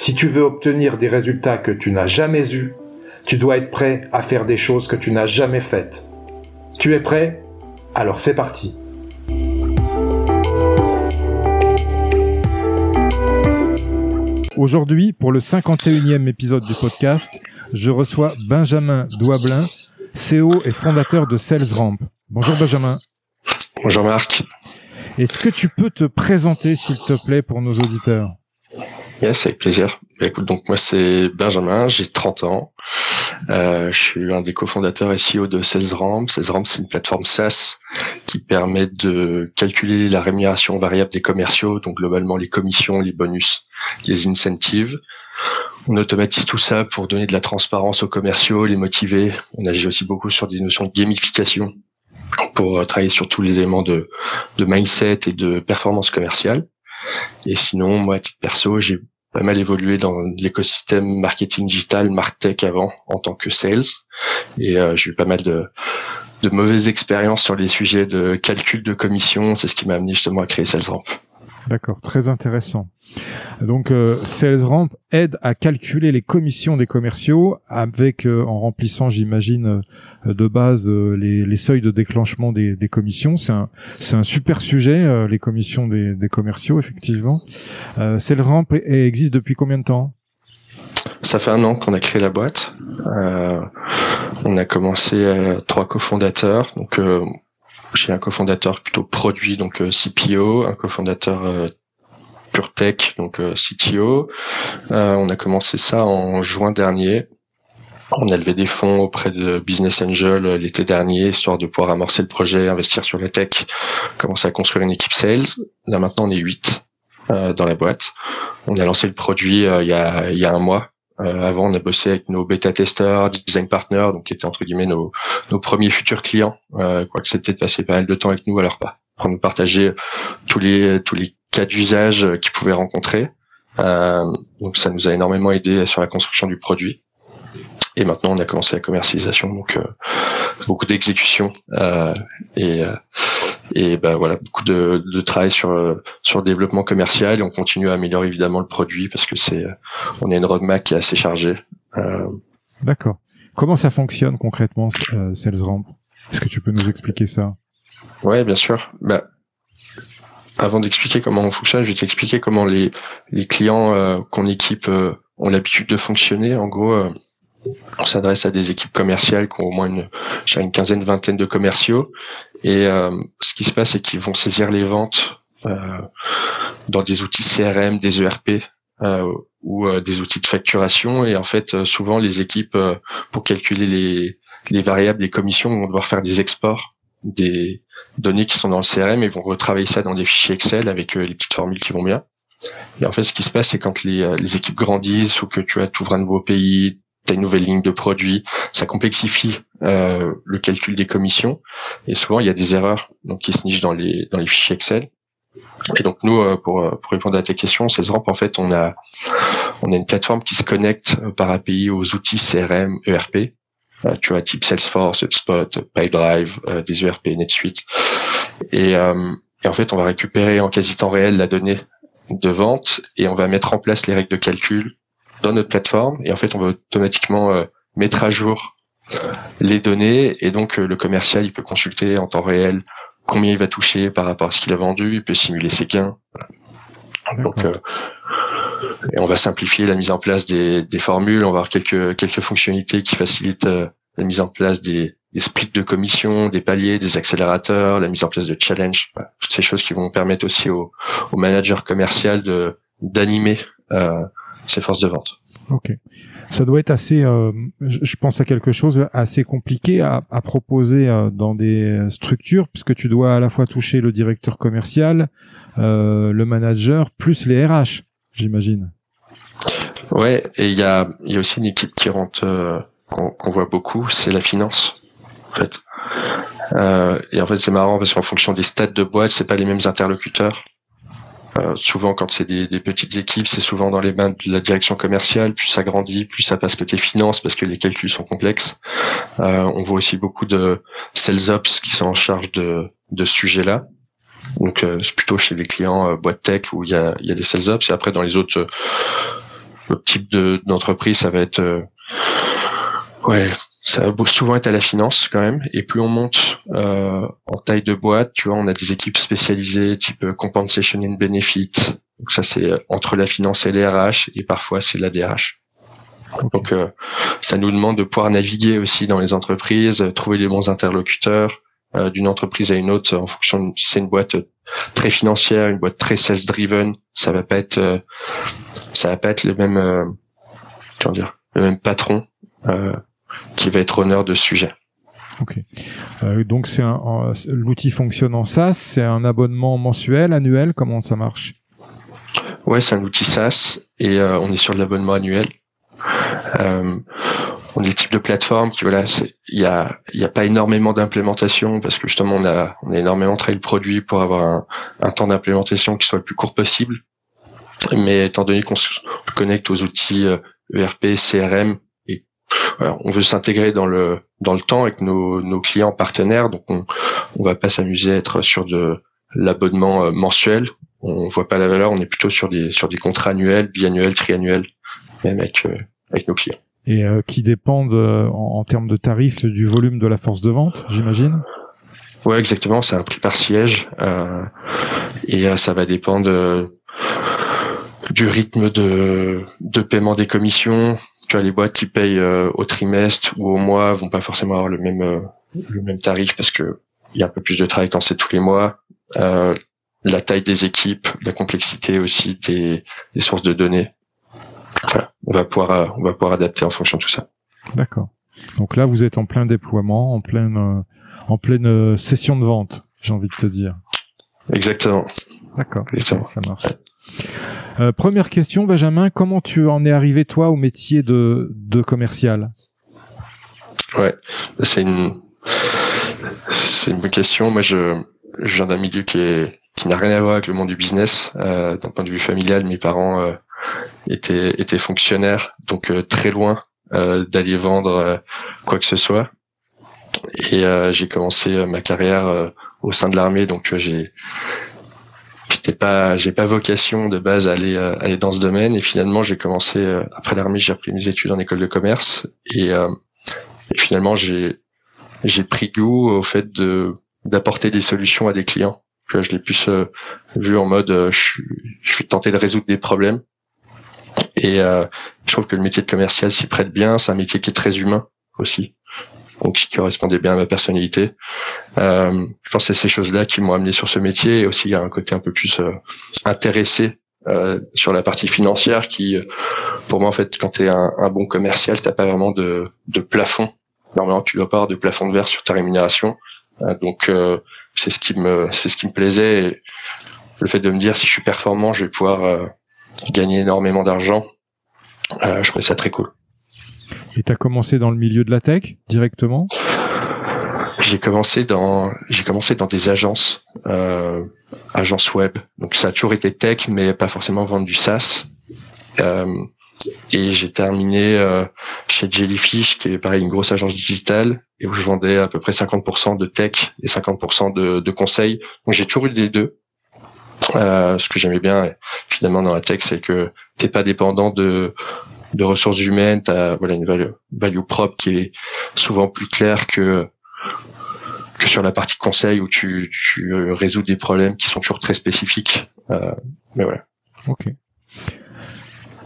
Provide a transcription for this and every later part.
Si tu veux obtenir des résultats que tu n'as jamais eus, tu dois être prêt à faire des choses que tu n'as jamais faites. Tu es prêt? Alors c'est parti. Aujourd'hui, pour le 51e épisode du podcast, je reçois Benjamin Douablin, CEO et fondateur de SalesRamp. Bonjour Benjamin. Bonjour Marc. Est-ce que tu peux te présenter, s'il te plaît, pour nos auditeurs? Yes, avec plaisir. Bah, écoute, donc moi c'est Benjamin, j'ai 30 ans. Euh, je suis un des cofondateurs SEO de SalesRamp. SalesRamp, c'est une plateforme SaaS qui permet de calculer la rémunération variable des commerciaux, donc globalement les commissions, les bonus, les incentives. On automatise tout ça pour donner de la transparence aux commerciaux, les motiver. On agit aussi beaucoup sur des notions de gamification pour travailler sur tous les éléments de, de mindset et de performance commerciale. Et sinon, moi, à titre perso, j'ai pas mal évolué dans l'écosystème marketing digital, martech avant, en tant que sales. Et euh, j'ai eu pas mal de, de mauvaises expériences sur les sujets de calcul de commission. C'est ce qui m'a amené justement à créer SalesRamp. D'accord, très intéressant. Donc euh, SalesRamp aide à calculer les commissions des commerciaux avec euh, en remplissant, j'imagine, euh, de base euh, les, les, seuils de déclenchement des, des commissions. C'est un un super sujet, les commissions des, des commerciaux, effectivement. SalesRamp existe depuis combien de temps? Ça fait un an qu'on a créé la boîte. on a commencé à trois cofondateurs, donc j'ai un cofondateur plutôt produit, donc euh, CPO, un cofondateur euh, pure tech, donc euh, CTO. on a commencé ça en juin dernier. On a levé des fonds auprès de Business Angel l'été dernier, histoire de pouvoir amorcer le projet, investir sur la tech, commencer à construire une équipe sales. Là maintenant, on est 8 dans la boîte. On a lancé le produit il, y a, un mois. Euh, avant, on a bossé avec nos bêta-testeurs, design partners, donc qui étaient entre guillemets nos, premiers futurs clients, euh, quoi que c'était de passer pas mal de temps avec nous alors pas pour nous partager tous les tous les cas d'usage qu'ils pouvaient rencontrer. Euh, donc ça nous a énormément aidé sur la construction du produit. Et maintenant, on a commencé la commercialisation, donc euh, beaucoup d'exécution euh, et euh, et ben voilà beaucoup de, de travail sur sur le développement commercial et on continue à améliorer évidemment le produit parce que c'est on a une roadmap qui est assez chargée. D'accord. Comment ça fonctionne concrètement SalesRamp Est-ce que tu peux nous expliquer ça? Ouais, bien sûr. Bah, avant d'expliquer comment on fonctionne, je vais t'expliquer comment les les clients qu'on équipe ont l'habitude de fonctionner. En gros on s'adresse à des équipes commerciales qui ont au moins une, une quinzaine, vingtaine de commerciaux. Et euh, ce qui se passe, c'est qu'ils vont saisir les ventes euh, dans des outils CRM, des ERP euh, ou des outils de facturation. Et en fait, souvent, les équipes, pour calculer les, les variables, les commissions, vont devoir faire des exports des données qui sont dans le CRM et vont retravailler ça dans des fichiers Excel avec les petites formules qui vont bien. Et en fait, ce qui se passe, c'est quand les, les équipes grandissent ou que tu as, ouvres un nouveau pays, une nouvelle ligne de produit, ça complexifie euh, le calcul des commissions et souvent il y a des erreurs donc qui se nichent dans les dans les fichiers Excel. Et donc nous euh, pour euh, pour répondre à ta question, c'est en fait on a on a une plateforme qui se connecte par API aux outils CRM, ERP. Tu vois type Salesforce, HubSpot, PyDrive, des ERP, NetSuite. Et, et en fait on va récupérer en quasi temps réel la donnée de vente et on va mettre en place les règles de calcul dans notre plateforme. Et en fait on va automatiquement euh, mettre à jour les données. Et donc euh, le commercial il peut consulter en temps réel combien il va toucher par rapport à ce qu'il a vendu, il peut simuler ses gains. Donc euh, et on va simplifier la mise en place des, des formules. On va avoir quelques quelques fonctionnalités qui facilitent la mise en place des, des splits de commission, des paliers, des accélérateurs, la mise en place de challenge, toutes ces choses qui vont permettre aussi au, au manager commercial de d'animer euh, ses forces de vente. Ok. Ça doit être assez, euh, je pense à quelque chose assez compliqué à, à proposer euh, dans des structures, puisque tu dois à la fois toucher le directeur commercial, euh, le manager, plus les RH, j'imagine. Ouais, et il y a, y a aussi une équipe qui rentre, euh, qu'on voit beaucoup, c'est la finance. En fait. Euh, et en fait, c'est marrant parce qu'en fonction des stades de boîte, c'est pas les mêmes interlocuteurs. Euh, souvent, quand c'est des, des, petites équipes, c'est souvent dans les mains de la direction commerciale. Plus ça grandit, plus ça passe côté finance parce que les calculs sont complexes. Euh, on voit aussi beaucoup de sales ops qui sont en charge de, de ce sujet-là. Donc, euh, c'est plutôt chez les clients euh, boîte tech où il y a, y a des sales ops. Et après, dans les autres, euh, types d'entreprises, ça va être ouais, ça va souvent être à la finance quand même. Et plus on monte euh, en taille de boîte, tu vois, on a des équipes spécialisées type compensation and benefit. Donc ça c'est entre la finance et les RH et parfois c'est la DRH. Donc euh, ça nous demande de pouvoir naviguer aussi dans les entreprises, trouver les bons interlocuteurs d'une entreprise à une autre en fonction si c'est une boîte très financière, une boîte très sales driven, ça va pas être ça va pas être le même comment dire le même patron. Euh, qui va être honneur de ce sujet. Ok. Euh, donc c'est l'outil fonctionne en SaaS, c'est un abonnement mensuel, annuel, comment ça marche? Ouais, c'est un outil SaaS et euh, on est sur de l'abonnement annuel. Euh, on est le type de plateforme qui voilà, il y a il y a pas énormément d'implémentation parce que justement on a on a énormément travaillé le produit pour avoir un, un temps d'implémentation qui soit le plus court possible. Mais étant donné qu'on se connecte aux outils ERP, euh, e CRM on veut s'intégrer dans le dans le temps avec nos, nos clients partenaires, donc on on va pas s'amuser à être sur de l'abonnement euh, mensuel. On voit pas la valeur, on est plutôt sur des sur des contrats annuels, biannuels, triannuels, même avec euh, avec nos clients. Et euh, qui dépendent en, termes de tarifs du volume de la force de vente, j'imagine? Ouais, exactement. C'est un prix par siège et ça va dépendre du rythme de de paiement des commissions, tu vois, les boîtes qui payent euh, au trimestre ou au mois vont pas forcément avoir le même euh, le même tarif parce que il y a un peu plus de travail quand c'est tous les mois. Euh, la taille des équipes, la complexité aussi des, des sources de données. Voilà, on va pouvoir on va pouvoir adapter en fonction de tout ça. D'accord. Donc là, vous êtes en plein déploiement, en pleine en pleine session de vente, j'ai envie de te dire. Exactement. D'accord. Ça marche. Euh, première question, Benjamin, comment tu en es arrivé toi au métier de, de commercial? Ouais, c'est une c'est une bonne question. Moi, je, je viens d'un milieu qui est qui n'a rien à voir avec le monde du business. Euh, d'un point de vue familial, mes parents euh, étaient étaient fonctionnaires, donc euh, très loin euh, d'aller vendre quoi que ce soit. Et j'ai commencé ma carrière au sein de l'armée, donc j'ai j'étais pas j'ai pas vocation de base à aller euh, aller dans ce domaine. Et finalement j'ai commencé euh, après l'armée j'ai repris mes études en école de commerce. Et, euh, et finalement j'ai j'ai pris goût au fait de d'apporter des solutions à des clients. Je l'ai plus vu en mode je, je suis tenté de résoudre des problèmes et je trouve que le métier de commercial s'y prête bien c'est un métier qui est très humain aussi donc qui correspondait bien à ma personnalité. Euh, je pense que c'est ces choses-là qui m'ont amené sur ce métier et aussi il y a un côté un peu plus euh, intéressé euh, sur la partie financière qui, pour moi en fait, quand tu es un, un, bon commercial, t'as pas vraiment de, de plafond. Normalement, tu dois pas avoir de plafond de verre sur ta rémunération. Euh, donc euh, c'est ce qui me c'est ce qui me plaisait. Le fait de me dire si je suis performant, je vais pouvoir euh, gagner énormément d'argent. je trouvais ça très cool. Et tu as commencé dans le milieu de la tech directement? J'ai commencé dans j'ai commencé dans des agences euh, agences web. Donc ça a toujours été tech, mais pas forcément vendre du SaaS. Euh, et j'ai terminé euh, chez Jellyfish, qui est pareil une grosse agence digitale, et où je vendais à peu près 50% de tech et 50% de, de conseils. Donc j'ai toujours eu les deux. Euh, ce que j'aimais bien finalement dans la tech, c'est que t'es pas dépendant de de ressources humaines, tu as voilà, une value, value propre qui est souvent plus claire que, que sur la partie conseil où tu, tu résous des problèmes qui sont toujours très spécifiques. Euh, mais voilà. Ok.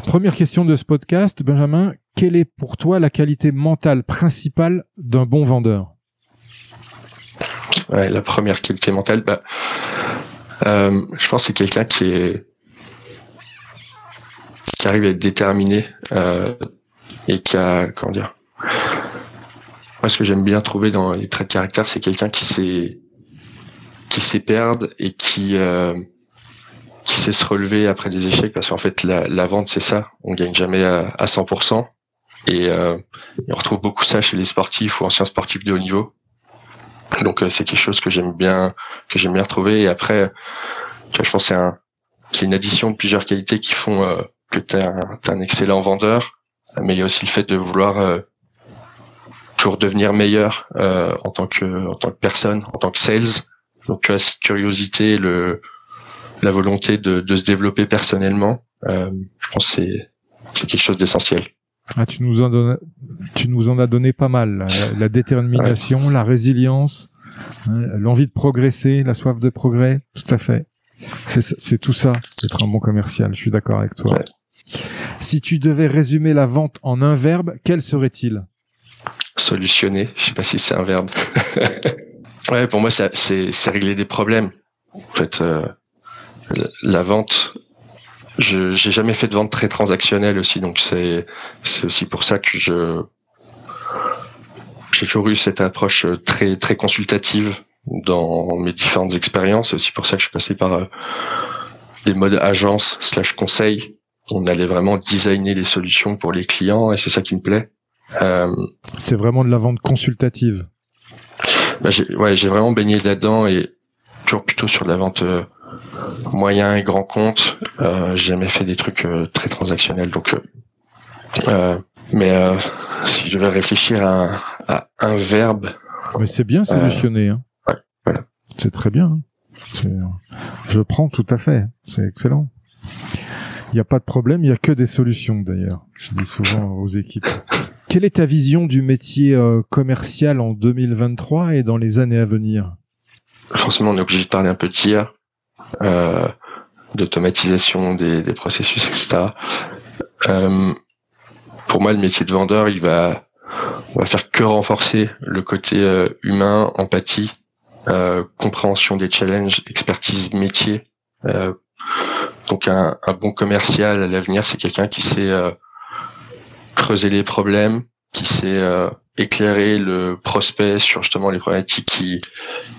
Première question de ce podcast, Benjamin. Quelle est pour toi la qualité mentale principale d'un bon vendeur? Ouais, La première qualité mentale, bah, euh, je pense que c'est quelqu'un qui est qui arrive à être déterminé euh, et qui a comment dire. Moi, ce que j'aime bien trouver dans les traits de caractère, c'est quelqu'un qui sait qui sait perdre et qui euh, qui sait se relever après des échecs parce qu'en fait la, vente c'est ça on gagne jamais à, à 100% et, euh, et, on retrouve beaucoup ça chez les sportifs ou anciens sportifs de haut niveau donc euh, c'est quelque chose que j'aime bien que j'aime bien retrouver. Et après je pense c'est un c'est une addition de plusieurs qualités qui font euh, que tu es, un excellent vendeur. Mais il y a aussi le fait de vouloir euh, devenir meilleur euh, en tant que en tant que personne en tant que sales. Donc tu as cette curiosité le la volonté de, de se développer personnellement, je pense c'est c'est quelque chose d'essentiel. Ah, tu nous en donnes, tu nous en as donné pas mal. La, détermination, la résilience, hein, l'envie de progresser, la soif de progrès, tout à fait. C'est tout ça, être un bon commercial. Je suis d'accord avec toi. Si tu devais résumer la vente en un verbe, quel serait-il? Solutionner. Je sais pas si c'est un verbe. ouais, pour moi, c'est régler des problèmes. En fait, euh, la vente, je j'ai jamais fait de vente très transactionnelle aussi, donc c'est c'est aussi pour ça que je j'ai toujours eu cette approche très très consultative dans mes différentes expériences. C'est aussi pour ça que je suis passé par euh, des modes agence slash conseil. On allait vraiment designer les solutions pour les clients et c'est ça qui me plaît. Euh, c'est vraiment de la vente consultative. Bah j'ai, ouais, j'ai vraiment baigné là-dedans et toujours plutôt sur de la vente euh, moyen et grand compte. Euh, j'ai jamais fait des trucs euh, très transactionnels, donc. Euh, mais si je devais réfléchir à, à un verbe. Mais c'est bien solutionné. Hein. Ouais, voilà. C'est très bien. Hein. Je prends tout à fait. C'est excellent. Il n'y a pas de problème, il n'y a que des solutions d'ailleurs. Je dis souvent aux équipes. Quelle est ta vision du métier commercial en 2023 et dans les années à venir? Forcément, on est obligé de parler un peu de tir euh, d'automatisation des, des, processus, etc. Euh, pour moi, le métier de vendeur, il va, on va faire que renforcer le côté euh, humain, empathie, euh, compréhension des challenges, expertise métier. Euh, donc un, un, bon commercial à l'avenir, c'est quelqu'un qui sait creuser les problèmes, qui sait éclairer le prospect sur justement les problématiques qu'il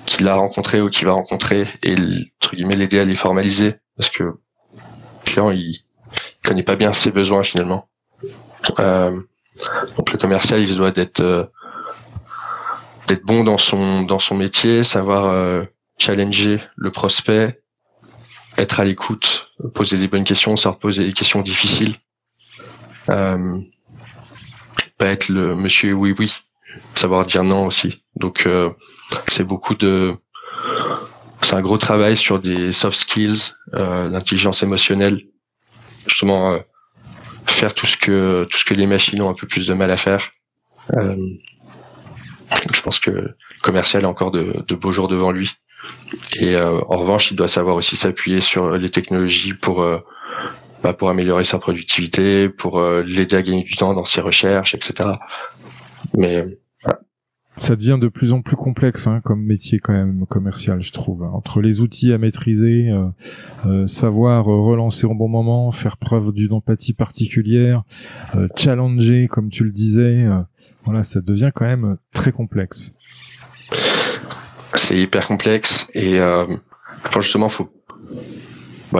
qui a rencontrées ou qu'il va rencontrer et entre guillemets l'aider à les formaliser parce que le client il, connaît pas bien ses besoins finalement. Euh, donc le commercial il se doit d'être euh, d'être bon dans son dans son métier, savoir euh, challenger le prospect, être à l'écoute, poser des bonnes questions, savoir poser des questions difficiles. Euh, être le monsieur oui oui, savoir dire non aussi. Donc euh, c'est beaucoup de c'est un gros travail sur des soft skills, euh, l'intelligence émotionnelle, justement euh, faire tout ce que tout ce que les machines ont un peu plus de mal à faire. Euh, je pense que le commercial a encore de, beaux jours devant lui. Et euh, en revanche, il doit savoir aussi s'appuyer sur les technologies pour euh, bah, pour améliorer sa productivité, pour euh, l'aider à gagner du temps dans ses recherches, etc. Mais ça devient de plus en plus complexe hein, comme métier quand même commercial, je trouve. Entre les outils à maîtriser, euh, euh, savoir relancer au bon moment, faire preuve d'une empathie particulière, challenger comme tu le disais, voilà, ça devient quand même très complexe. C'est hyper complexe et justement, faut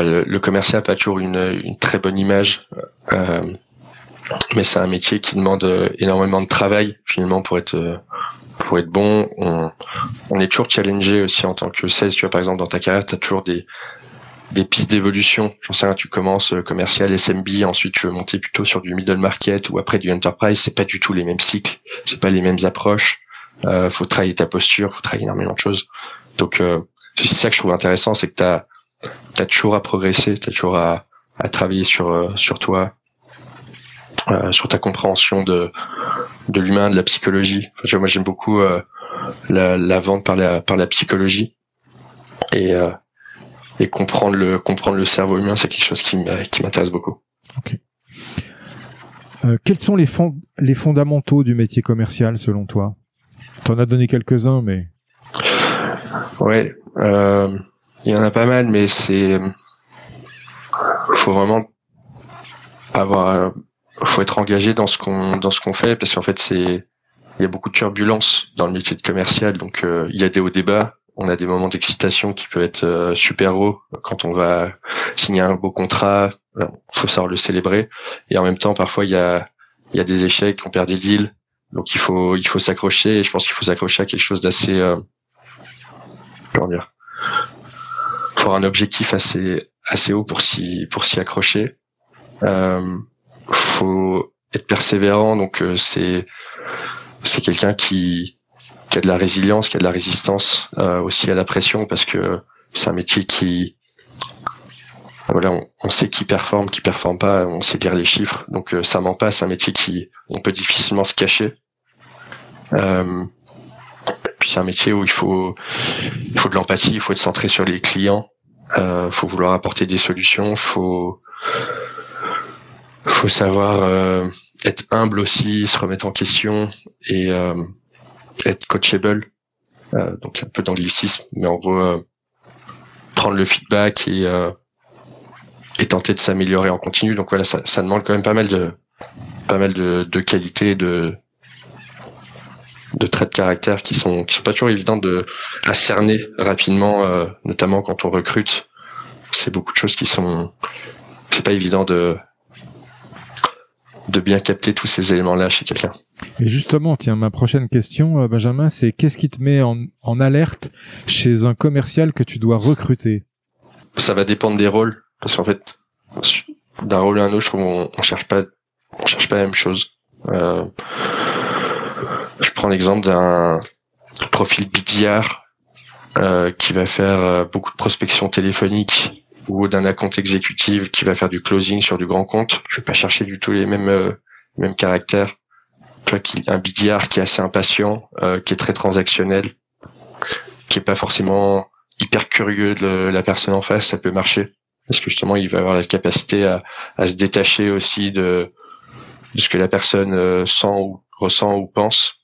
le, commercial n'a pas toujours une, une, très bonne image, euh, mais c'est un métier qui demande énormément de travail finalement pour être pour être bon. On, on est toujours challengé aussi en tant que sales. Tu vois par exemple dans ta carrière, tu as toujours des des pistes d'évolution. J'en sais rien, tu commences commercial SMB, ensuite tu veux monter plutôt sur du middle market ou après du enterprise. C'est pas du tout les mêmes cycles, c'est pas les mêmes approches. Euh, faut travailler ta posture, faut travailler énormément de choses. Donc euh, c'est ça que je trouve intéressant, c'est que tu as t'as toujours à progresser, t'as toujours à, à travailler sur euh, sur toi, euh, sur ta compréhension de de l'humain, de la psychologie. Enfin, moi, j'aime beaucoup euh, la, la, vente par la par la psychologie et et comprendre le comprendre le cerveau humain, c'est quelque chose qui m'intéresse beaucoup. Ok. quels sont les, les fondamentaux du métier commercial selon toi? T'en as donné quelques-uns, mais ouais, il y en a pas mal, mais c'est faut vraiment avoir faut être engagé dans ce qu'on dans ce qu'on fait parce qu'en fait c'est il y a beaucoup de turbulences dans le métier de commercial donc euh, il y a des hauts débats on a des moments d'excitation qui peuvent être euh, super hauts quand on va signer un beau contrat il faut savoir le célébrer et en même temps parfois il y a il y a des échecs on perd des deals donc il faut il faut s'accrocher et je pense qu'il faut s'accrocher à quelque chose d'assez euh, comment dire pour un objectif assez assez haut pour s'y pour s'y accrocher euh, faut être persévérant, donc euh, c'est c'est quelqu'un qui qui a de la résilience, qui a de la résistance euh, aussi à la pression, parce que c'est un métier qui voilà, on, sait qui performe, qui performe pas, on sait lire les chiffres, donc ça ment pas. C'est un métier qui on peut difficilement se cacher. Euh, puis c'est un métier où il faut il faut de l'empathie, il faut être centré sur les clients, euh, faut vouloir apporter des solutions, faut faut savoir euh, être humble aussi, se remettre en question et euh, être coachable. Euh, donc un peu d'anglicisme, mais en gros prendre le feedback et et tenter de s'améliorer en continu. Donc voilà, ça, ça, demande quand même pas mal de pas mal de, de qualités, de de traits de caractère qui sont qui sont pas toujours évidents de à cerner rapidement, notamment quand on recrute. C'est beaucoup de choses qui sont c'est pas évident de de bien capter tous ces éléments-là chez quelqu'un. Et justement, tiens, ma prochaine question, euh, Benjamin, c'est qu'est-ce qui te met en, en, alerte chez un commercial que tu dois recruter? Ça va dépendre des rôles, parce qu'en fait, d'un rôle à un autre, on, on cherche pas, on cherche pas la même chose. Euh, prends l'exemple d'un profil BDR euh, qui va faire euh, beaucoup de prospection téléphonique ou d'un account exécutif qui va faire du closing sur du grand compte. Je vais pas chercher du tout les mêmes euh, mêmes caractères. un BDR qui est assez impatient, qui est très transactionnel, qui est pas forcément hyper curieux de la personne en face, ça peut marcher parce que justement il va avoir la capacité à, à se détacher aussi de, de ce que la personne sent ou ressent ou pense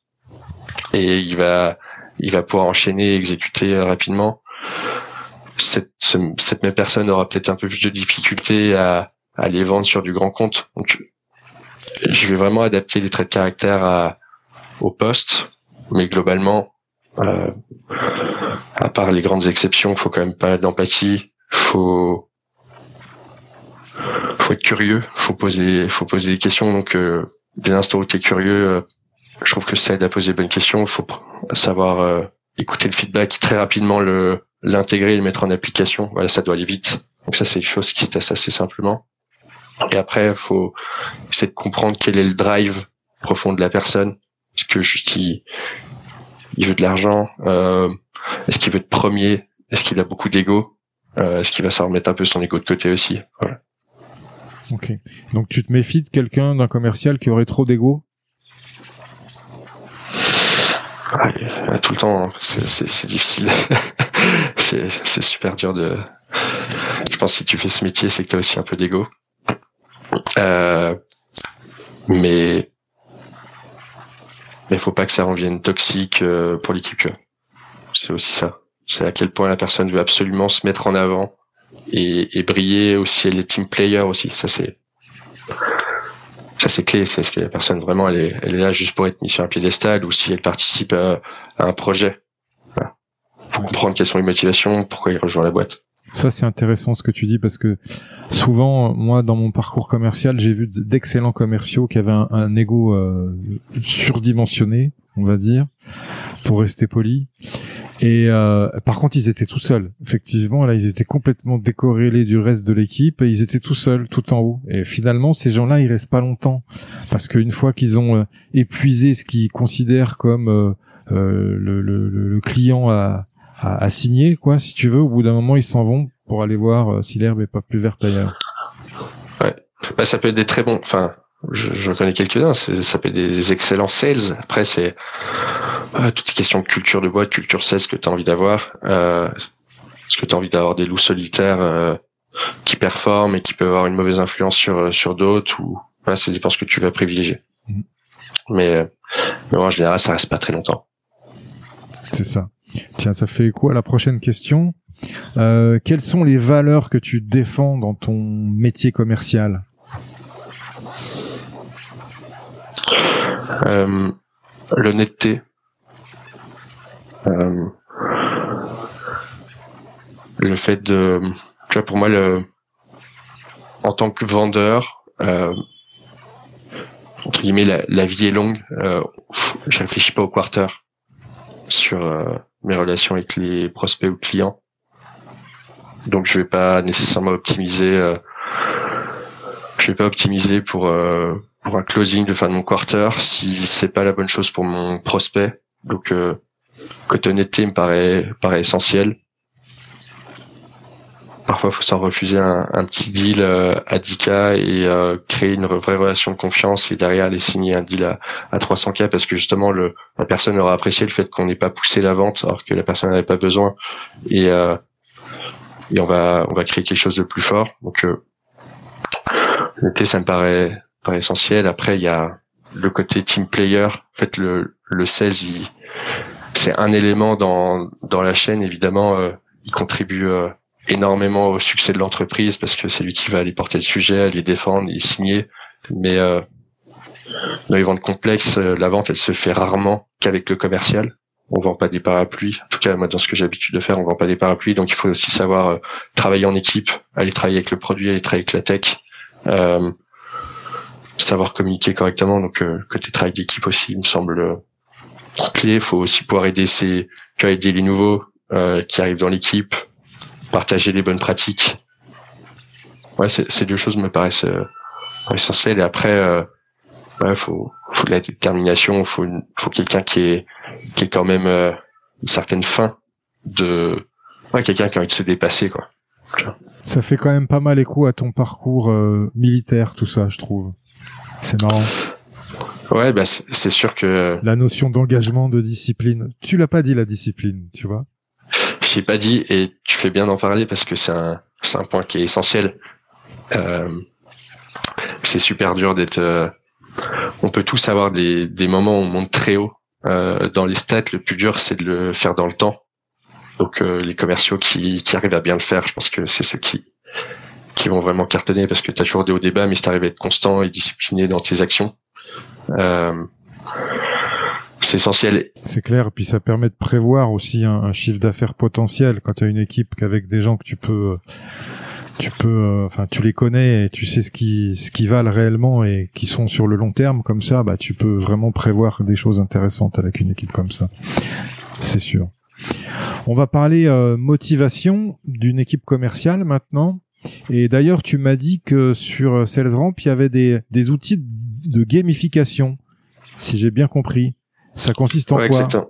et il va il va pouvoir enchaîner exécuter rapidement cette, cette même personne aura peut-être un peu plus de difficulté à, à les vendre sur du grand compte. Donc, je vais vraiment adapter les traits de caractère à, au poste, mais globalement, euh, à part les grandes exceptions, faut quand même pas d'empathie, faut faut être curieux, faut poser faut poser des questions. Donc, euh, l'instant où tu es curieux, euh, je trouve que ça aide à poser les bonnes questions. Il faut savoir euh, écouter le feedback très rapidement le l'intégrer le mettre en application. Voilà, ça doit aller vite. Donc ça, c'est une chose qui se teste assez simplement. Et après, faut essayer de comprendre quel est le drive profond de la personne. Est-ce que il, veut de l'argent euh, Est-ce qu'il veut être premier Est-ce qu'il a beaucoup d'ego euh, Est-ce qu'il va s'en remettre un peu son ego de côté aussi Voilà. Ok. Donc tu te méfies de quelqu'un, d'un commercial qui aurait trop d'ego? Ah, Tout le temps, hein. c'est difficile. c'est super dur de. Je pense que si tu fais ce métier, c'est que tu as aussi un peu d'ego. Euh, mais mais faut pas que ça revienne toxique euh, pour l'équipe. C'est aussi ça. C'est à quel point la personne veut absolument se mettre en avant et, et briller aussi. Elle est team player aussi. Ça c'est ça c'est clé. C'est ce que la personne vraiment elle est, elle est là juste pour être mise sur un piédestal ou si elle participe à un projet comprendre quelles sont les motivations, pourquoi il rejoint la boîte. Ça, c'est intéressant ce que tu dis parce que souvent, moi, dans mon parcours commercial, j'ai vu d'excellents commerciaux qui avaient un, ego euh, surdimensionné, on va dire, pour rester poli. Et euh, par contre, ils étaient tout seuls. Effectivement, là, ils étaient complètement décorrélés du reste de l'équipe ils étaient tout seuls, tout en haut. Et finalement, ces gens-là, ils restent pas longtemps parce qu'une fois qu'ils ont euh, épuisé ce qu'ils considèrent comme le, le, le, client à à, signer, quoi, si tu veux. Au bout d'un moment, ils s'en vont pour aller voir euh, si l'herbe est pas plus verte ailleurs. Ouais, bah, ça peut être des très bons. Enfin, je, je connais quelques-uns. Ça peut être des excellents sales. Après, c'est euh, toutes les questions de culture de boîte, culture sales que tu as envie d'avoir. Euh, Est-ce que tu as envie d'avoir des loups solitaires euh, qui performent et qui peuvent avoir une mauvaise influence sur sur d'autres ou voilà, ça dépend ce que tu vas privilégier. Mm. Mais, mais en général, ça reste pas très longtemps. C'est ça. Tiens, ça fait quoi la prochaine question? Euh, Quelles sont les valeurs que tu défends dans ton métier commercial? Euh, L'honnêteté. Euh, le fait de, tu vois, pour moi, le, en tant que vendeur, euh, entre guillemets, la, vie est longue. Euh, je réfléchis pas au quarter sur mes relations avec les prospects ou clients. Donc je vais pas nécessairement optimiser. Euh, je vais pas optimiser pour euh, pour un closing de fin de mon quarter si c'est pas la bonne chose pour mon prospect. Donc euh, côté honnêteté me paraît paraît essentiel. Parfois il faut s'en refuser un, petit deal euh, à 10K et euh, créer une vraie relation de confiance et derrière aller signer un deal à, à 300K parce que justement la personne aura apprécié le fait qu'on n'ait pas poussé la vente alors que la personne n'avait pas besoin et, euh, et on va on va créer quelque chose de plus fort. Donc euh, le ça me paraît, paraît essentiel. Après il y a le côté team player. En fait le le 16 c'est un élément dans dans la chaîne évidemment euh, il contribue énormément au succès de l'entreprise parce que c'est lui qui va aller porter le sujet, aller défendre, y signer. Mais euh, dans les ventes complexes, euh, la vente, elle se fait rarement qu'avec le commercial. On vend pas des parapluies. En tout cas, moi, dans ce que j'ai l'habitude de faire, on vend pas des parapluies. Donc, il faut aussi savoir euh, travailler en équipe, aller travailler avec le produit, aller travailler avec la tech, euh, savoir communiquer correctement. Donc, euh, côté travail d'équipe aussi, il me semble euh, clé. Faut aussi pouvoir aider ses, aider les nouveaux qui arrivent dans l'équipe, partager les bonnes pratiques. Ouais, ces deux choses me paraissent euh, essentielles. Et après, euh, ouais, faut, faut de la détermination, faut, faut quelqu'un qui est, qui est quand même euh, une certaine fin de, ouais, quelqu'un qui a envie de se dépasser, quoi. Ça fait quand même pas mal écho à ton parcours euh, militaire, tout ça, je trouve. C'est marrant. Ouais, bah c'est sûr que la notion d'engagement, de discipline. Tu l'as pas dit la discipline, tu vois? J'ai pas dit et tu fais bien d'en parler parce que c'est un, c'est un point qui est essentiel. Euh, c'est super dur d'être. Euh, on peut tous avoir des, des moments où on monte très haut euh, dans les stats. Le plus dur, c'est de le faire dans le temps. Donc euh, les commerciaux qui, qui arrivent à bien le faire, je pense que c'est ceux qui qui vont vraiment cartonner parce que tu as toujours des hauts débats, mais si tu arrives à être constant et discipliné dans tes actions, c'est essentiel. C'est clair, puis ça permet de prévoir aussi un, chiffre d'affaires potentiel quand tu as une équipe qu'avec des gens que tu peux tu peux euh, enfin tu les connais et tu sais ce qui ce qui valent réellement et qui sont sur le long terme comme ça bah tu peux vraiment prévoir des choses intéressantes avec une équipe comme ça. C'est sûr. On va parler euh, motivation d'une équipe commerciale maintenant. Et d'ailleurs, tu m'as dit que sur SalesRamp, il y avait des, des outils de gamification, si j'ai bien compris. Ça consiste en quoi exactement.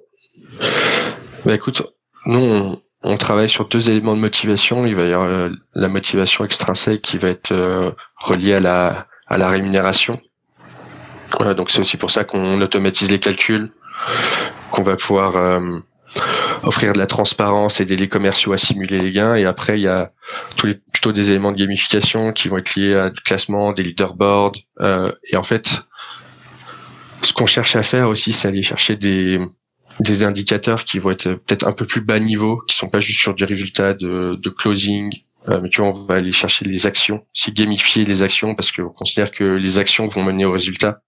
Bah écoute, nous on, travaille sur deux éléments de motivation. Il va y avoir euh, la motivation extrinsèque qui va être euh, reliée à la à la rémunération. Voilà, donc c'est aussi pour ça qu'on automatise les calculs, qu'on va pouvoir euh, offrir de la transparence, aider les commerciaux à simuler les gains. Et après, il y a plutôt des éléments de gamification qui vont être liés à du classement, des leaderboards. et en fait, ce qu'on cherche à faire aussi, c'est aller chercher des, des indicateurs qui vont être peut-être un peu plus bas niveau, qui sont pas juste sur du résultat de, de closing, euh, mais tu vois, on va aller chercher les actions, si gamifier les actions parce qu'on considère que les actions vont mener au résultat.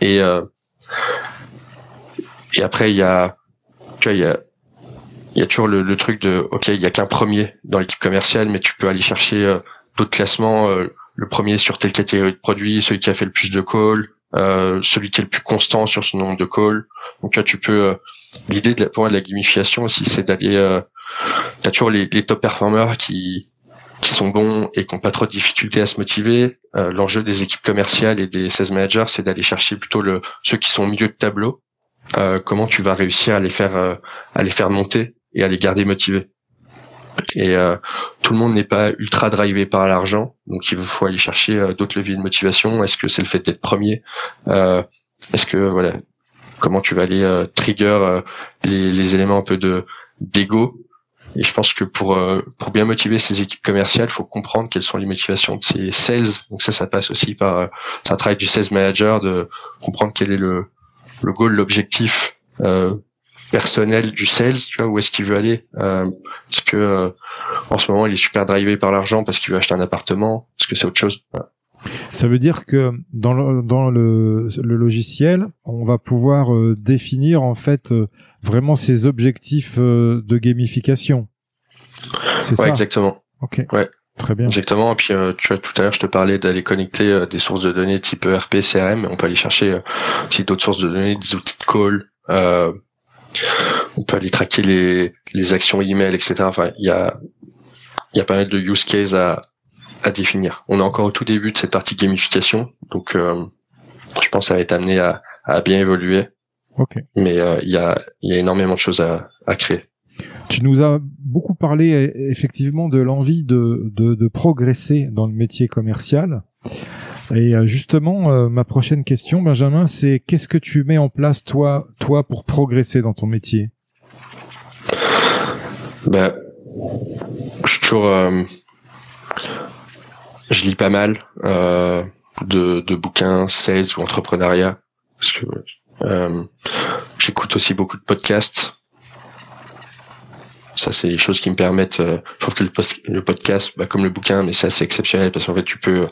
Et euh, et après il y a, tu vois, il y a y a toujours le, le truc de ok, il y a qu'un premier dans l'équipe commerciale, mais tu peux aller chercher euh, d'autres classements. Euh, le premier sur telle catégorie de produits, celui qui a fait le plus de calls, euh, celui qui est le plus constant sur ce nombre de calls. Donc là, tu peux. Euh, l'idée de la, pour de la gamification aussi, c'est d'aller. Euh, T'as toujours les, les, top performers qui qui sont bons et qui n'ont pas trop de difficultés à se motiver. Euh, L'enjeu des équipes commerciales et des 16 managers, c'est d'aller chercher plutôt le ceux qui sont au milieu de tableau. Euh, comment tu vas réussir à les faire euh, à les faire monter et à les garder motivés. Et euh, tout le monde n'est pas ultra drivé par l'argent, donc il faut aller chercher euh, d'autres leviers de motivation. Est-ce que c'est le fait d'être premier euh, Est-ce que voilà, comment tu vas aller trigger les, les, éléments un peu de d'ego? Et je pense que pour pour bien motiver ces équipes commerciales, il faut comprendre quelles sont les motivations de ces sales. Donc ça, ça passe aussi par euh, c'est un travail du sales manager de comprendre quel est le le goal, l'objectif euh, personnel du sales, tu vois, où est-ce qu'il veut aller. Euh, est-ce que euh, en ce moment il est super drivé par l'argent parce qu'il veut acheter un appartement, est-ce que c'est autre chose Ça veut dire que dans le, dans le, le logiciel, on va pouvoir euh, définir en fait euh, vraiment ses objectifs euh, de gamification. C'est Ouais, ça? exactement. Ok. Ouais. Très bien. Exactement. Et puis, euh, tu vois, tout à l'heure, je te parlais d'aller connecter euh, des sources de données type ERP, CRM. On peut aller chercher euh, aussi d'autres sources de données, des outils de call. Euh, on peut aller traquer les, les actions email, etc. Enfin, il y a, y a pas mal de use cases à, à définir. On est encore au tout début de cette partie gamification. Donc, euh, je pense que ça va être amené à, à bien évoluer. Ok. Mais euh, il y, a, y a énormément de choses à, à créer. Tu nous as beaucoup parlé e- effectivement de l'envie de, de, de progresser dans le métier commercial. Et euh, justement, euh, ma prochaine question, Benjamin, c'est qu'est-ce que tu mets en place toi, toi, pour progresser dans ton métier? Ben, je suis toujours, euh, je lis pas mal euh, de, de bouquins sales ou entrepreneuriat euh, j'écoute aussi beaucoup de podcasts. Ça, c'est des choses qui me permettent. euh, je trouve que le, podcast, bah, comme le bouquin, mais ça, c'est exceptionnel parce qu'en fait, tu peux,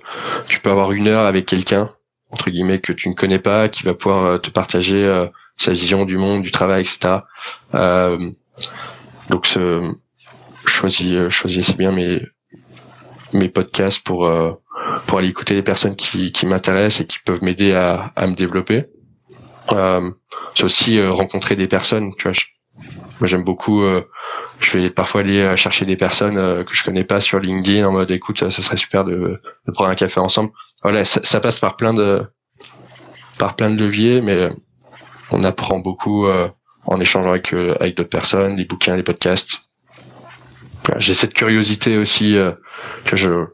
tu peux avoir une heure avec quelqu'un entre guillemets que tu ne connais pas, qui va pouvoir euh, te partager euh, sa vision du monde, du travail, etc. Euh, donc, euh, choisis bien mes, mes podcasts pour, pour aller écouter les personnes qui, m'intéressent et qui peuvent m'aider à, à me développer. C'est aussi rencontrer des personnes. Tu vois, moi j'aime beaucoup. Je vais parfois aller euh, chercher des personnes euh, que je connais pas sur LinkedIn en mode écoute, euh, ça serait super de, de prendre un café ensemble. Voilà, ça, ça passe par plein de par plein de leviers, mais euh, on apprend beaucoup euh, en échangeant avec euh, avec d'autres personnes, les bouquins, les podcasts. J'ai cette curiosité aussi euh, que je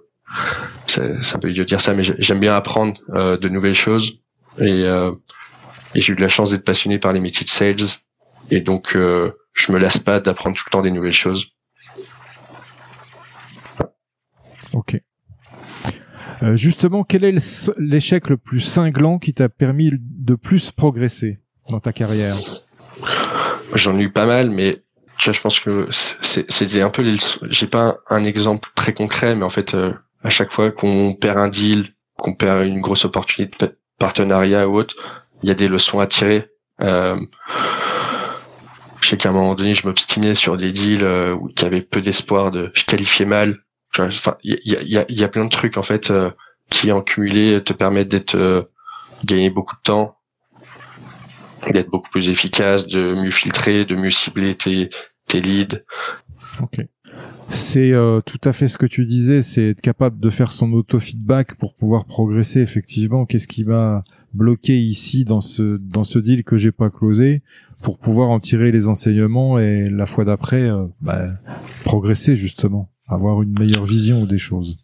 c'est un peu idiot de dire ça, mais j'ai- j'aime bien apprendre euh, de nouvelles choses et euh, et j'ai eu de la chance d'être passionné par les métiers de sales et donc euh, je me lasse pas d'apprendre tout le temps des nouvelles choses. Ok. Euh, justement, quel est l'échec le plus cinglant qui t'a permis de plus progresser dans ta carrière? J'en ai eu pas mal, mais tu vois, je pense que c'est c'est un peu les. J'ai pas un, exemple très concret, mais en fait, euh, à chaque fois qu'on perd un deal, qu'on perd une grosse opportunité de pa- partenariat ou autre, il y a des leçons à tirer. Euh, je sais qu'à un moment donné, je m'obstinais sur des deals euh, où qui avaient peu d'espoir de, je qualifiais mal. Enfin, il y il y, il y a plein de trucs en fait euh, qui en cumulé te permettent d'être euh, gagner beaucoup de temps, d'être beaucoup plus efficace, de mieux filtrer, de mieux cibler tes, tes leads. Ok. C'est euh, tout à fait ce que tu disais, c'est être capable de faire son auto-feedback pour pouvoir progresser. Effectivement, qu'est-ce qui m'a bloqué ici dans ce dans ce deal que j'ai pas closé? Pour pouvoir en tirer les enseignements et la fois d'après euh, bah, progresser justement, avoir une meilleure vision des choses.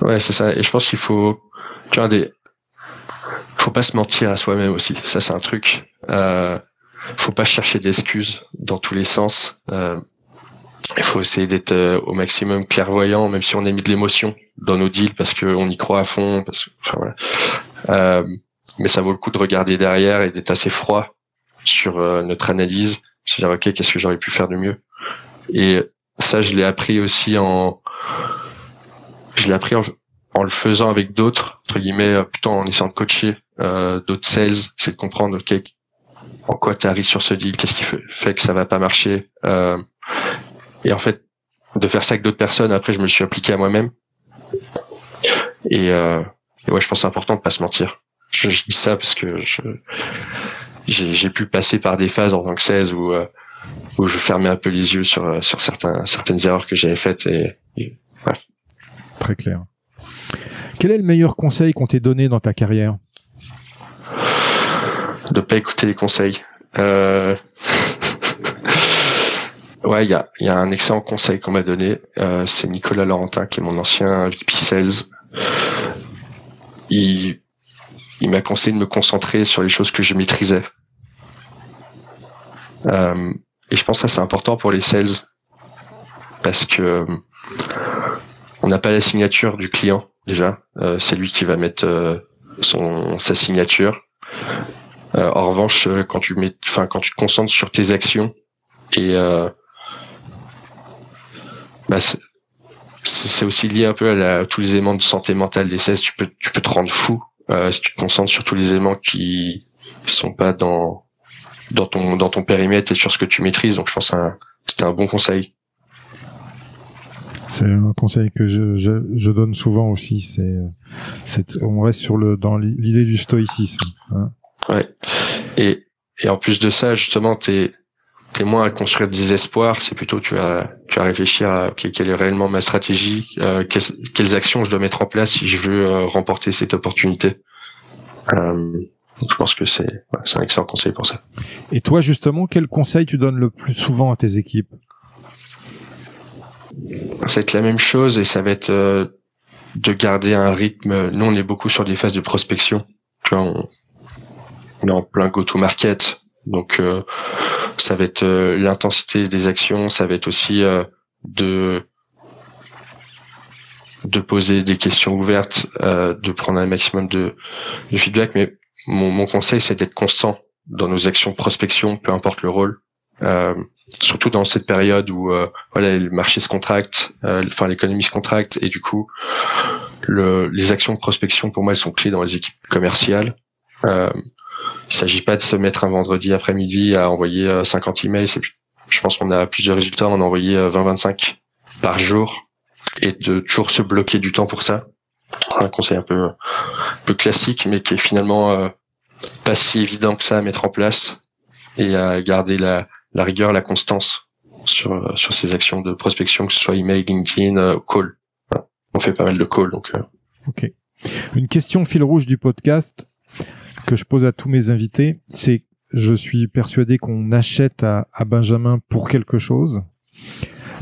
Ouais, c'est ça. Et je pense qu'il faut, tu vois, des, faut pas se mentir à soi-même aussi. Ça, c'est un truc. Euh, faut pas chercher d'excuses dans tous les sens. Euh, il faut essayer d'être euh, au maximum clairvoyant, même si on a mis de l'émotion dans nos deals parce qu'on y croit à fond. Mais ça vaut le coup de regarder derrière et d'être assez froid sur euh, notre analyse, se dire ok, qu'est-ce que j'aurais pu faire de mieux? Et ça, je l'ai appris aussi en, je l'ai appris en, en le faisant avec d'autres, entre guillemets, euh, plutôt en essayant de coacher euh, d'autres sales, c'est de comprendre ok, en quoi tu arrives sur ce deal, qu'est-ce qui fait, que ça va pas marcher. Euh, et en fait, de faire ça avec d'autres personnes, après, je me suis appliqué à moi-même. Et, euh, et ouais, je pense c'est important de pas se mentir. Je, je dis ça parce que je, j'ai, j'ai pu passer par des phases en tant que 16 où, euh, où je fermais un peu les yeux sur, euh, sur certains, certaines erreurs que j'avais faites et, et Très clair. Quel est le meilleur conseil qu'on t'ait donné dans ta carrière? De pas écouter les conseils. Euh... ouais, il y a, y a un excellent conseil qu'on m'a donné. Euh, c'est Nicolas Laurentin, qui est mon ancien VP Sales. Il, il m'a conseillé de me concentrer sur les choses que je maîtrisais. Euh, et je pense que ça c'est important pour les sales. parce que on n'a pas la signature du client déjà. c'est lui qui va mettre son sa signature. en revanche, quand tu mets, enfin quand tu te concentres sur tes actions et bah, c'est aussi lié un peu à, tous les éléments de santé mentale des 16. Tu peux, tu peux te rendre fou euh, si tu te concentres sur tous les éléments qui sont pas dans dans ton dans ton périmètre et sur ce que tu maîtrises. Donc je pense que c'était un bon conseil. C'est un conseil que je, je, je donne souvent aussi. C'est, c'est on reste sur le dans l'idée du stoïcisme. Hein. Ouais. Et et en plus de ça, justement, t'es t'es moins à construire des espoirs, c'est plutôt tu as tu as réfléchir à quelle est réellement ma stratégie, euh, quelles, actions je dois mettre en place si je veux euh, remporter cette opportunité. Euh, je pense que c'est c'est un excellent conseil pour ça. Et toi justement, quel conseil tu donnes le plus souvent à tes équipes? Ça va être la même chose et ça va être de garder un rythme. Nous, on est beaucoup sur des phases de prospection. Tu vois, on, on est en plein go-to-market, donc ça va être euh, l'intensité des actions, ça va être aussi euh, de de poser des questions ouvertes, euh, de prendre un maximum de, de feedback. Mais mon, mon conseil, c'est d'être constant dans nos actions prospection, peu importe le rôle. Euh, surtout dans cette période où euh, voilà le marché se contracte, euh, enfin l'économie se contracte et du coup le, les actions de prospection pour moi elles sont clés dans les équipes commerciales. Il s'agit pas de se mettre un vendredi après-midi à envoyer 50 euh, emails. Je pense qu'on a plusieurs résultats. On a envoyé 20-25 euh, par jour et de toujours se bloquer du temps pour ça. Un conseil un peu, un peu classique, mais qui est finalement euh, pas si évident que ça à mettre en place et à garder la, la rigueur, la constance sur, sur ces actions de prospection, que ce soit email, LinkedIn, call. On fait pas mal de call, donc. Ok. Une question fil rouge du podcast que je pose à tous mes invités, c'est je suis persuadé qu'on achète à, Benjamin pour quelque chose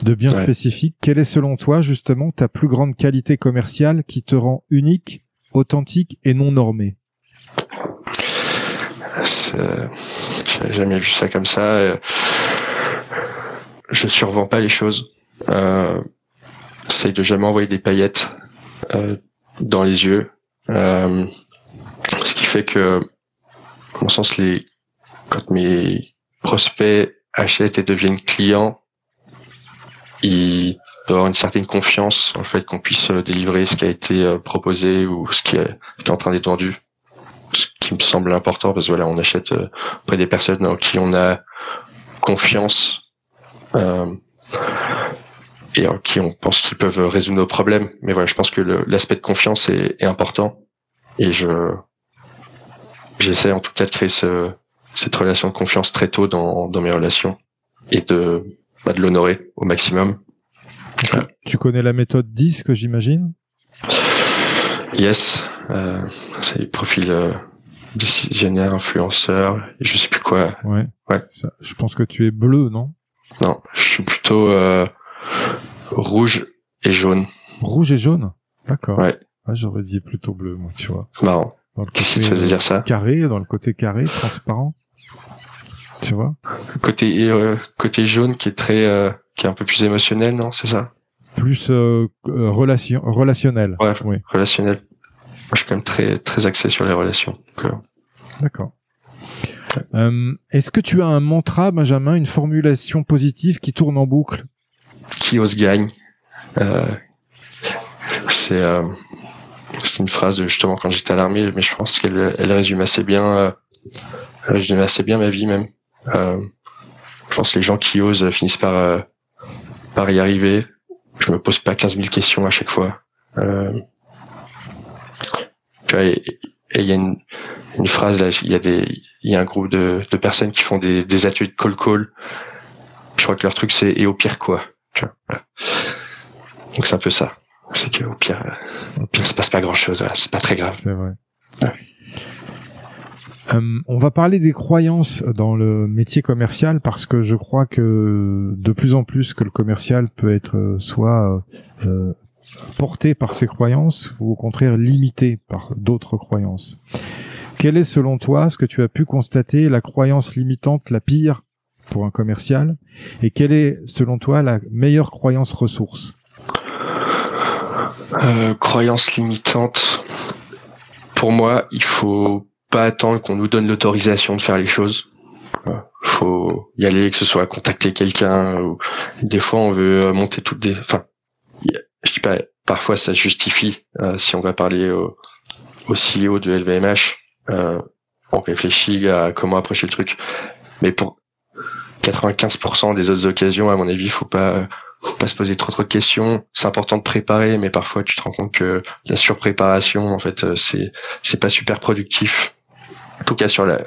de bien spécifique. Quelle est selon toi justement ta plus grande qualité commerciale qui te rend unique, authentique et non normé? J'ai jamais vu ça comme ça. Je survends pas les choses. Euh, J'essaie de jamais envoyer des paillettes euh, dans les yeux. Euh, ce qui fait que, à mon sens, les, quand mes prospects achètent et deviennent clients, ils doivent avoir une certaine confiance en fait qu'on puisse euh, délivrer ce qui a été euh, proposé ou ce qui est, en train d'être vendu. Ce qui me semble important parce que voilà, on achète euh, auprès des personnes en qui on a confiance euh, et en qui on pense qu'ils peuvent résoudre nos problèmes. Mais voilà, je pense que l'aspect de confiance est, est important et je j'essaie en tout cas de créer ce, cette relation de confiance très tôt dans, dans mes relations et de, bah, de l'honorer au maximum. Tu connais la méthode 10 que j'imagine? Yes, euh, c'est les profils euh, décisionnaires, influenceurs, je sais plus quoi. Ouais. ouais. Ça, je pense que tu es bleu, non? Non, je suis plutôt euh, rouge et jaune. Rouge et jaune? D'accord. Ouais. Ah, j'aurais dit plutôt bleu, moi, tu vois. Marrant. Qu'est-ce qui te faisait dire ça Carré, dans le côté carré, transparent. Tu vois Côté euh, côté jaune qui est très euh, qui est un peu plus émotionnel, non C'est ça Plus euh, relation relationnel. Ouais, oui. relationnel. Moi, je suis quand même très très axé sur les relations. D'accord. Est-ce que tu as un mantra, Benjamin, une formulation positive qui tourne en boucle? Qui ose gagne. c'est c'est une phrase justement quand j'étais à l'armée, mais je pense qu'elle elle résume assez bien, euh, résume assez bien ma vie même. Euh, je pense que les gens qui osent finissent par euh, y arriver. Je me pose pas 15 000 questions à chaque fois. Et il y a une, phrase là, il y a un groupe de, personnes qui font des, des ateliers de call call. Je crois que leur truc c'est et au pire quoi. Donc c'est un peu ça c'est que au pire, au pire, se passe pas grand chose. c'est pas très grave. C'est vrai. Euh, on va parler des croyances dans le métier commercial parce que je crois que de plus en plus que le commercial peut être euh, soit euh, porté par ses croyances ou au contraire limité par d'autres croyances. Quelle est selon toi ce que tu as pu constater la croyance limitante la pire pour un commercial Et quelle est, selon toi, la meilleure croyance ressource? Euh, Croyance limitante. Pour moi, il faut pas attendre qu'on nous donne l'autorisation de faire les choses. Faut y aller, que ce soit contacter quelqu'un. Ou des fois, on veut monter toutes des. Enfin, je dis pas. Parfois, ça justifie. Euh, si on va parler au, au CEO de LVMH, euh, on réfléchit à comment approcher le truc. Mais pour 95% des autres occasions, à mon avis, faut pas faut pas se poser trop trop de questions. C'est important de préparer, mais parfois tu te rends compte que la surpréparation, en fait, euh, c'est c'est pas super productif. En tout cas sur la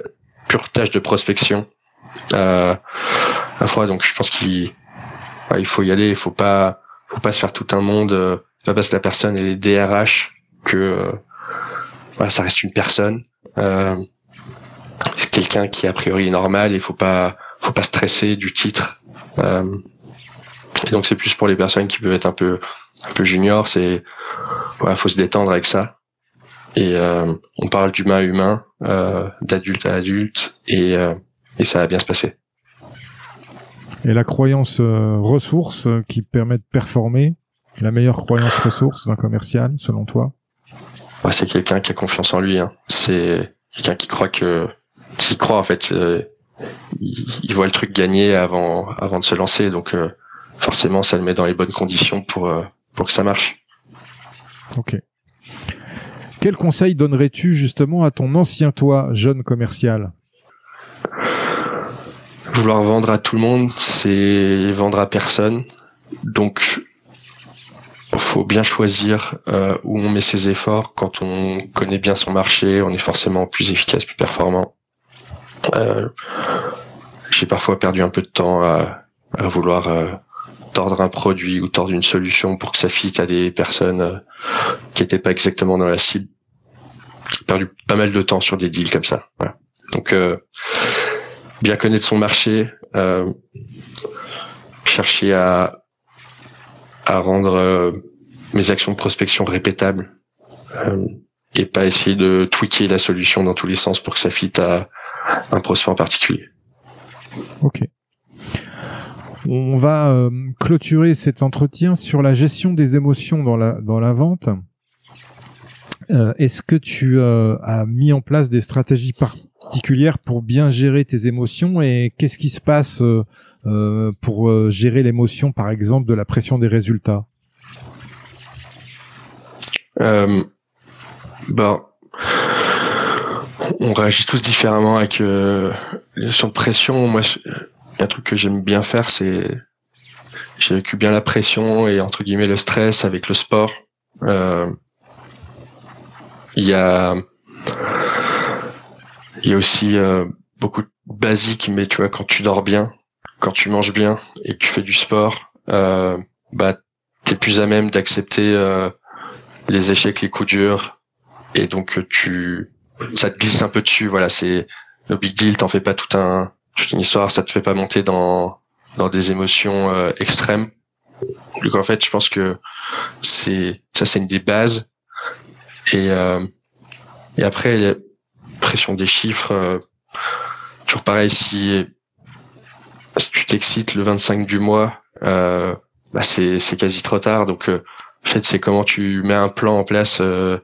pure tâche de prospection. Euh, à fois, donc je pense qu'il il faut y aller. Il faut pas faut pas se faire tout un monde. Euh, pas parce que la personne est DRH que euh, voilà, ça reste une personne. Euh, c'est quelqu'un qui a priori est normal. Il faut pas faut pas stresser du titre. Euh, et donc c'est plus pour les personnes qui peuvent être un peu un peu juniors. C'est voilà, faut se détendre avec ça. Et euh, on parle d'humain à humain, euh, d'adulte à adulte, et euh, et ça va bien se passer. Et la croyance euh, ressource euh, qui permet de performer, la meilleure croyance ressource d'un commercial, selon toi? Ouais, C'est quelqu'un qui a confiance en lui. Hein. C'est quelqu'un qui croit que, qui croit en fait, euh, il, il, voit le truc gagner avant, avant de se lancer. Donc forcément, ça le met dans les bonnes conditions pour, euh, pour que ça marche. Ok. Quel conseil donnerais-tu justement à ton ancien toi, jeune commercial? Vouloir vendre à tout le monde, c'est vendre à personne. Donc, faut bien choisir euh, où on met ses efforts. Quand on connaît bien son marché, on est forcément plus efficace, plus performant. Euh, J'ai parfois perdu un peu de temps à, à vouloir euh, tordre un produit ou tordre une solution pour que ça fitte à des personnes euh, qui n'étaient pas exactement dans la cible. J'ai perdu pas mal de temps sur des deals comme ça. Donc euh, bien connaître son marché, euh, chercher à à rendre mes actions de prospection répétables et pas essayer de tweaker la solution dans tous les sens pour que ça fitte à un prospect en particulier. Ok. On va euh, clôturer cet entretien sur la gestion des émotions dans la, dans la vente. Euh, Est-ce que tu euh, as mis en place des stratégies particulières pour bien gérer tes émotions et qu'est-ce qui se passe pour gérer l'émotion, par exemple, de la pression des résultats? Euh, bah, on réagit tous différemment avec euh, de pression. Moi, un truc que j'aime bien faire, c'est j'ai vécu bien la pression et entre guillemets le stress avec le sport. Euh, il y a il y a aussi euh, beaucoup de basiques, mais tu vois quand tu dors bien, quand tu manges bien et que tu fais du sport, euh, bah t'es plus à même d'accepter euh, les échecs, les coups durs, et donc tu ça te glisse un peu dessus. Voilà, c'est le big deal. T'en fais pas tout un une histoire. Ça te fait pas monter dans dans des émotions euh, extrêmes. Donc en fait, je pense que c'est ça, c'est une des bases. Et euh, et après, pression des chiffres. Euh, toujours pareil, si, si tu t'excites le 25 du mois, euh, bah c'est c'est quasi trop tard. Donc euh, en fait, c'est comment tu mets un plan en place euh,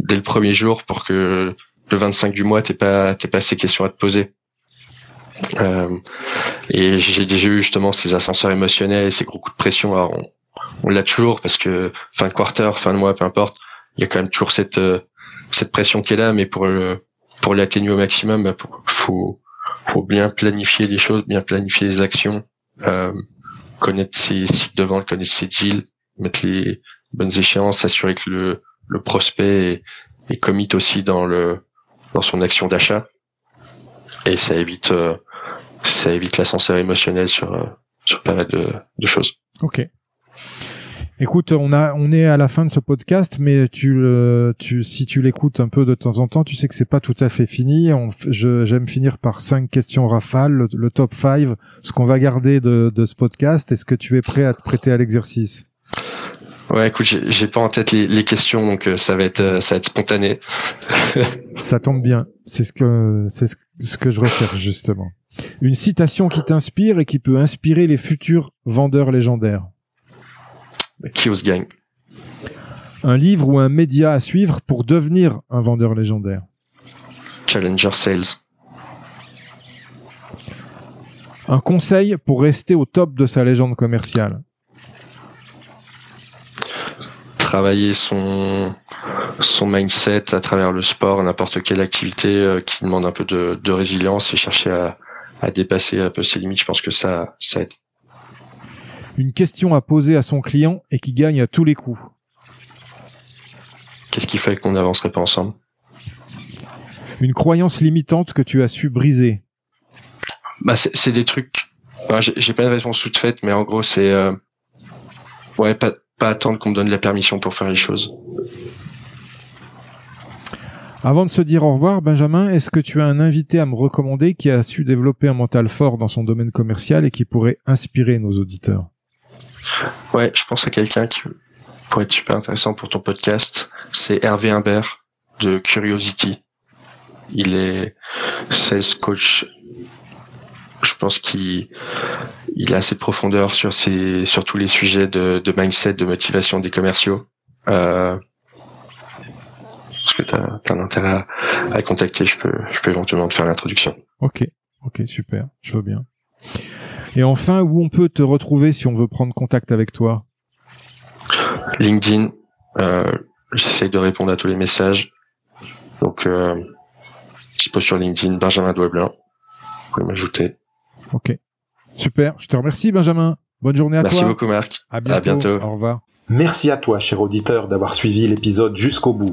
dès le premier jour pour que le 25 du mois, t'es pas t'es pas ces questions à te poser. Euh, et j'ai déjà eu justement ces ascenseurs émotionnels ces gros coups de pression. Alors on, l'a toujours parce que fin de quarter, fin de mois, peu importe, il y a quand même toujours cette euh, cette pression qui est là, mais pour le pour l'atténuer au maximum, bah, faut faut bien planifier les choses, bien planifier les actions, euh, connaître ses cycles de vente, connaître ses deals, mettre les bonnes échéances, s'assurer que le le prospect est, est commit aussi dans le dans son action d'achat et ça évite ça évite l'ascenseur émotionnel sur euh, sur pas mal de, de choses. Ok. Écoute, on a, on est à la fin de ce podcast, mais tu le, tu, si tu l'écoutes un peu de temps en temps, tu sais que c'est pas tout à fait fini. On, je, j'aime finir par cinq questions rafales, le, le top 5, ce qu'on va garder de, de ce podcast. Est-ce que tu es prêt à te prêter à l'exercice? Ouais, écoute, j'ai, j'ai pas en tête les, les questions, donc euh, ça va être, euh, ça va être spontané. ça tombe bien. C'est ce que, c'est ce, ce que je recherche justement. Une citation qui t'inspire et qui peut inspirer les futurs vendeurs légendaires. Kios Gang. Un livre ou un média à suivre pour devenir un vendeur légendaire. Challenger Sales. Un conseil pour rester au top de sa légende commerciale. Travailler son son mindset à travers le sport, n'importe quelle activité euh, qui demande un peu de, de résilience et chercher à, à dépasser un peu ses limites. Je pense que ça, ça aide. Une question à poser à son client et qui gagne à tous les coups. Qu'est-ce qui fait qu'on n'avancerait pas ensemble? Une croyance limitante que tu as su briser. Bah, c'est des trucs. Bah, J'ai pas de réponse toute faite, mais en gros, c'est euh... ouais, pas, pas attendre qu'on me donne la permission pour faire les choses. Avant de se dire au revoir, Benjamin, est-ce que tu as un invité à me recommander qui a su développer un mental fort dans son domaine commercial et qui pourrait inspirer nos auditeurs? Ouais, je pense à quelqu'un qui pourrait être super intéressant pour ton podcast. C'est Hervé Imbert de Curiosity. Il est sales coach. Je pense qu'il il a assez de profondeur sur ces, sur tous les sujets de, de mindset, de motivation des commerciaux. Euh, que tu as, un intérêt à, à, contacter, je peux, je peux éventuellement te faire l'introduction. Ok, ok, super, je veux bien. Et enfin, où on peut te retrouver si on veut prendre contact avec toi? LinkedIn, euh, j'essaye de répondre à tous les messages. Donc, euh, je pose sur LinkedIn, Benjamin Douablin. Vous pouvez m'ajouter. Ok, super. Je te remercie, Benjamin. Bonne journée à Merci toi. Merci beaucoup, Marc. À bientôt. à bientôt. Au revoir. Merci à toi, cher auditeur, d'avoir suivi l'épisode jusqu'au bout.